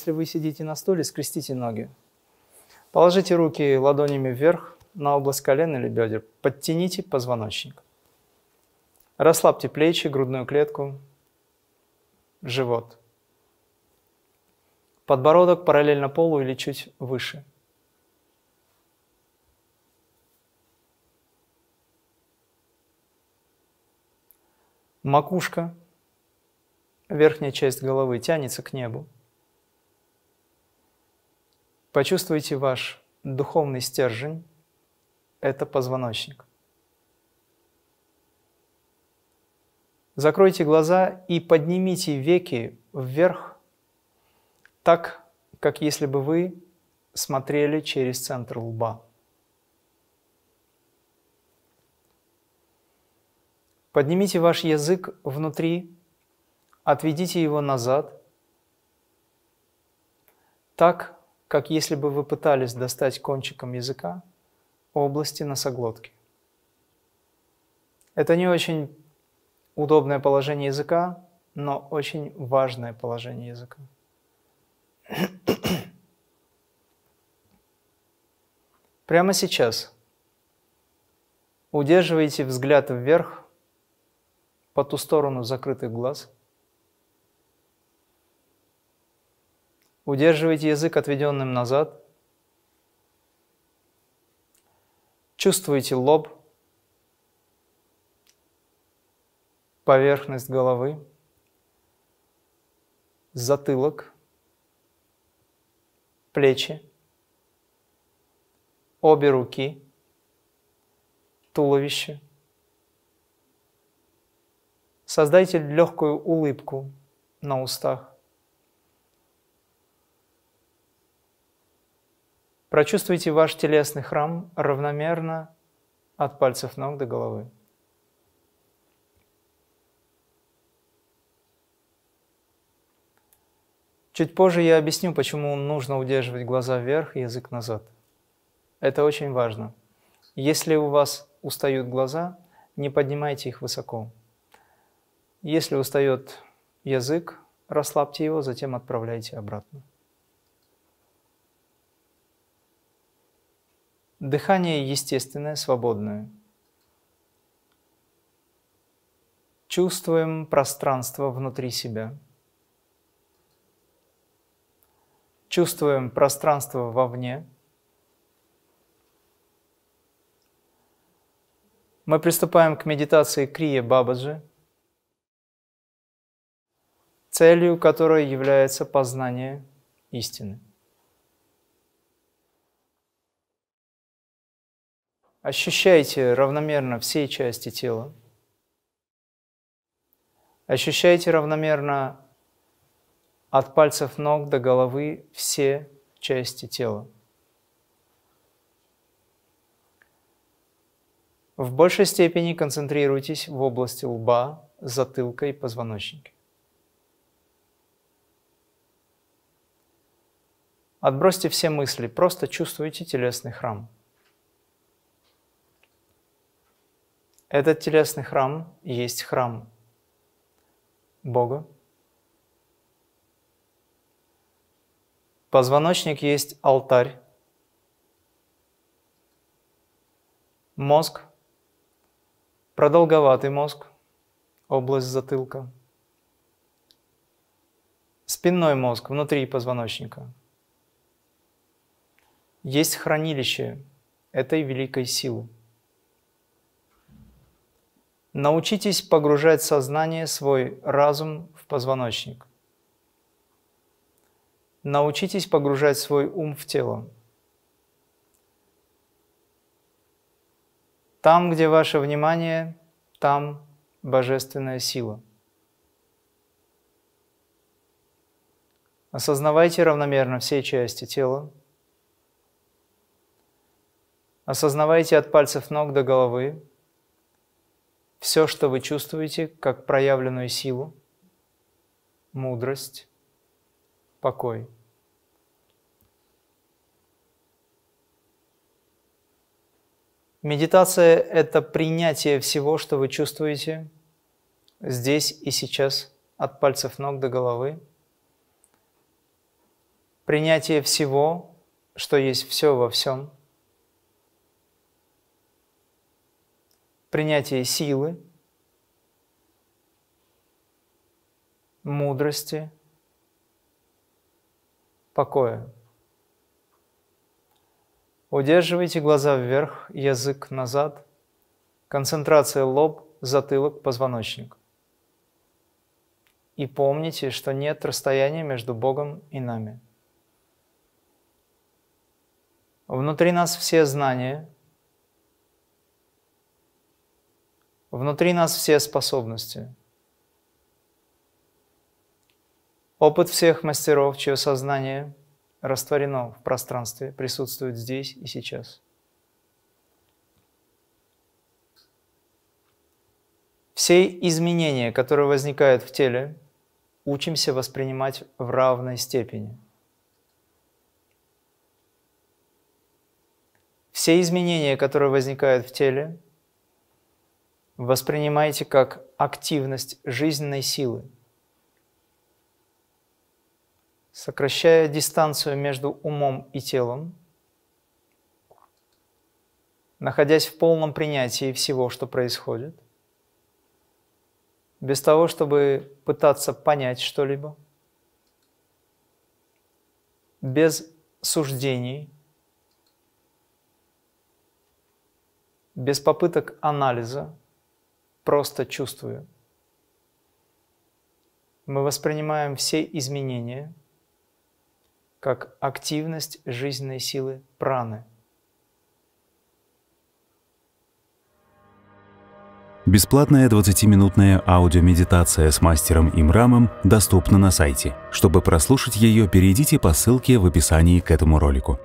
Если вы сидите на стуле, скрестите ноги. Положите руки ладонями вверх на область колен или бедер. Подтяните позвоночник. Расслабьте плечи, грудную клетку, живот. Подбородок параллельно полу или чуть выше. Макушка, верхняя часть головы тянется к небу. Почувствуйте ваш духовный стержень – это позвоночник. Закройте глаза и поднимите веки вверх, так, как если бы вы смотрели через центр лба. Поднимите ваш язык внутри, отведите его назад, так, как если бы вы пытались достать кончиком языка области носоглотки. Это не очень удобное положение языка, но очень важное положение языка. Прямо сейчас удерживайте взгляд вверх по ту сторону закрытых глаз – Удерживайте язык отведенным назад. Чувствуйте лоб, поверхность головы, затылок, плечи, обе руки, туловище. Создайте легкую улыбку на устах. Прочувствуйте ваш телесный храм равномерно от пальцев ног до головы. Чуть позже я объясню, почему нужно удерживать глаза вверх и язык назад. Это очень важно. Если у вас устают глаза, не поднимайте их высоко. Если устает язык, расслабьте его, затем отправляйте обратно. Дыхание естественное, свободное. Чувствуем пространство внутри себя. Чувствуем пространство вовне. Мы приступаем к медитации Крия Бабаджи, целью которой является познание истины. Ощущайте равномерно все части тела. Ощущайте равномерно от пальцев ног до головы все части тела. В большей степени концентрируйтесь в области лба, затылка и позвоночника. Отбросьте все мысли, просто чувствуйте телесный храм – Этот телесный храм есть храм Бога. Позвоночник есть алтарь. Мозг, продолговатый мозг, область затылка. Спинной мозг внутри позвоночника. Есть хранилище этой великой силы. Научитесь погружать сознание, свой разум в позвоночник. Научитесь погружать свой ум в тело. Там, где ваше внимание, там божественная сила. Осознавайте равномерно все части тела. Осознавайте от пальцев ног до головы все, что вы чувствуете, как проявленную силу, мудрость, покой. Медитация – это принятие всего, что вы чувствуете здесь и сейчас, от пальцев ног до головы. принятие всего, что есть все во всем, принятие силы, мудрости, покоя. Удерживайте глаза вверх, язык назад, концентрация лоб, затылок, позвоночник. И помните, что нет расстояния между Богом и нами. Внутри нас все знания, внутри нас все способности. Опыт всех мастеров, чье сознание – растворено в пространстве, присутствует здесь и сейчас. Все изменения, которые возникают в теле, учимся воспринимать в равной степени. Все изменения, которые возникают в теле, воспринимайте как активность жизненной силы – сокращая дистанцию между умом и телом, находясь в полном принятии всего, что происходит, без того, чтобы пытаться понять что-либо, без суждений, без попыток анализа, просто чувствуя. Мы воспринимаем все изменения – как активность жизненной силы праны. Бесплатная 20-минутная аудиомедитация с мастером Имрамом доступна на сайте. Чтобы прослушать ее, перейдите по ссылке в описании к этому ролику.